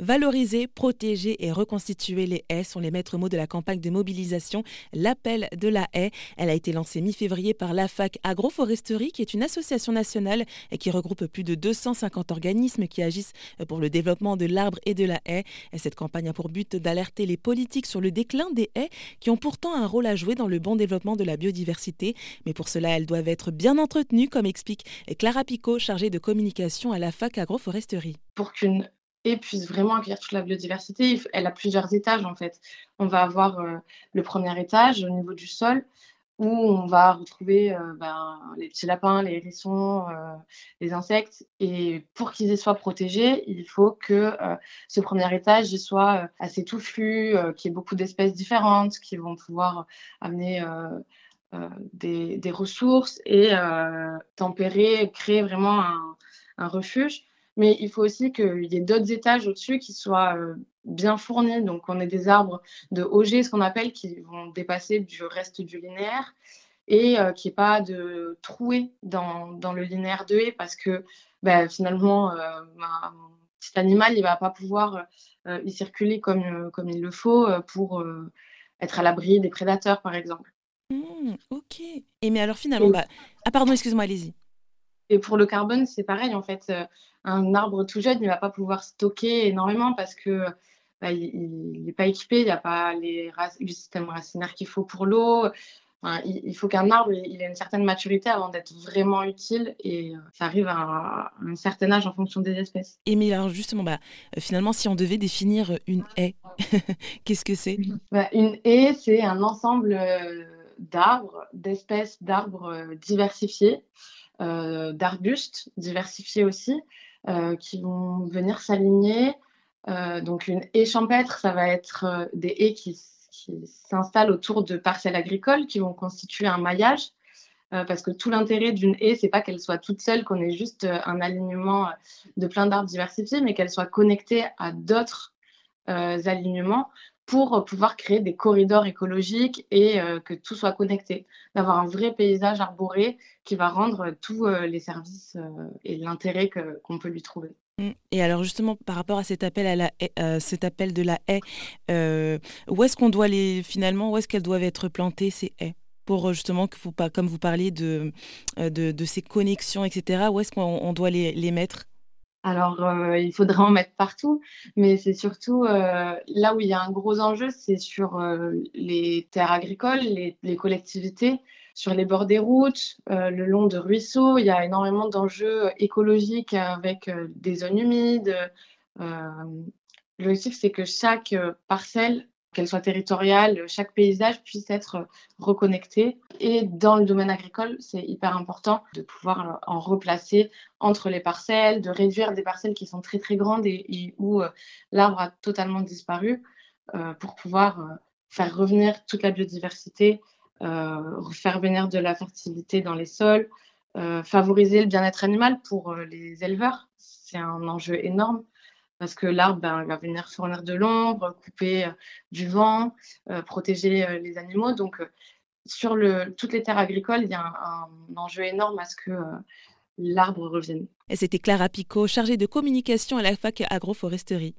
Valoriser, protéger et reconstituer les haies sont les maîtres mots de la campagne de mobilisation L'appel de la haie. Elle a été lancée mi-février par l'AFAC Agroforesterie, qui est une association nationale et qui regroupe plus de 250 organismes qui agissent pour le développement de l'arbre et de la haie. cette campagne a pour but d'alerter les politiques sur le déclin des haies qui ont pourtant un rôle à jouer dans le bon développement de la biodiversité. Mais pour cela, elles doivent être bien entretenues, comme explique Clara Picot, chargée de communication à l'AFAC Agroforesterie. Pour qu'une et puisse vraiment accueillir toute la biodiversité. Elle a plusieurs étages en fait. On va avoir euh, le premier étage au niveau du sol où on va retrouver euh, ben, les petits lapins, les hérissons, euh, les insectes. Et pour qu'ils soient protégés, il faut que ce premier étage soit assez touffu, qu'il y ait beaucoup d'espèces différentes qui vont pouvoir amener des, ressources et tempérer, créer vraiment un refuge mais il faut aussi qu'il y ait d'autres étages au-dessus qui soient euh, bien fournis. Donc, on ait des arbres de OG, ce qu'on appelle, qui vont dépasser du reste du linéaire et euh, qu'il n'y ait pas de trouée dans, dans, le linéaire de haie parce que ben, finalement, euh, un petit animal, il ne va pas pouvoir y circuler comme, comme il le faut pour être à l'abri des prédateurs, par exemple. Mmh, ok. Et mais alors finalement, bah... ah pardon, excuse-moi, allez-y. Et pour le carbone, c'est pareil. En fait, euh, un arbre tout jeune, il ne va pas pouvoir stocker énormément parce que bah, il n'est pas équipé, il n'y a pas les le système racinaire qu'il faut pour l'eau. il, faut qu'un arbre il ait une certaine maturité avant d'être vraiment utile et euh, ça arrive à un, certain âge en fonction des espèces. Et mais alors justement, bah, euh, finalement, si on devait définir une haie, qu'est-ce que c'est? Bah, Une haie, c'est un ensemble d'arbres, d'espèces d'arbres diversifiés euh, d'arbustes diversifiés aussi, euh, qui vont venir s'aligner. Euh, donc une haie champêtre, ça va être des haies qui, s'installent autour de parcelles agricoles qui vont constituer un maillage. parce que tout l'intérêt d'une haie, c'est pas qu'elle soit toute seule, qu'on ait juste un alignement de plein d'arbres diversifiés, mais qu'elle soit connectée à d'autres alignements pour pouvoir créer des corridors écologiques et euh, que tout soit connecté, d'avoir un vrai paysage arboré qui va rendre tous euh, les services euh, et l'intérêt qu'on peut lui trouver. Mmh. Et alors justement par rapport à cet appel de la haie, où est-ce qu'on doit les finalement où est-ce qu'elles doivent être plantées ces haies? Pour justement comme vous parliez de, ces connexions etc. Où est-ce qu'on doit les mettre? Alors, euh, il faudrait en mettre partout, mais c'est surtout euh, là où il y a un gros enjeu, c'est sur euh, les terres agricoles, les, collectivités, sur les bords des routes, le long de ruisseaux. Il y a énormément d'enjeux écologiques avec des zones humides. L'objectif, c'est que chaque parcelle qu'elle soit territoriale, chaque paysage puisse être reconnecté. Et dans le domaine agricole, c'est hyper important de pouvoir en replacer entre les parcelles, de réduire des parcelles qui sont très très grandes et, où euh, l'arbre a totalement disparu euh, pour pouvoir euh, faire revenir toute la biodiversité, faire venir de la fertilité dans les sols, favoriser le bien-être animal pour les éleveurs. C'est un enjeu énorme parce que l'arbre ben, va venir fournir de l'ombre, couper euh, du vent, euh, protéger euh, les animaux. Donc, sur toutes les terres agricoles, il y a un, enjeu énorme à ce que l'arbre revienne. Et c'était Clara Picot, chargée de communication à la fac agroforesterie.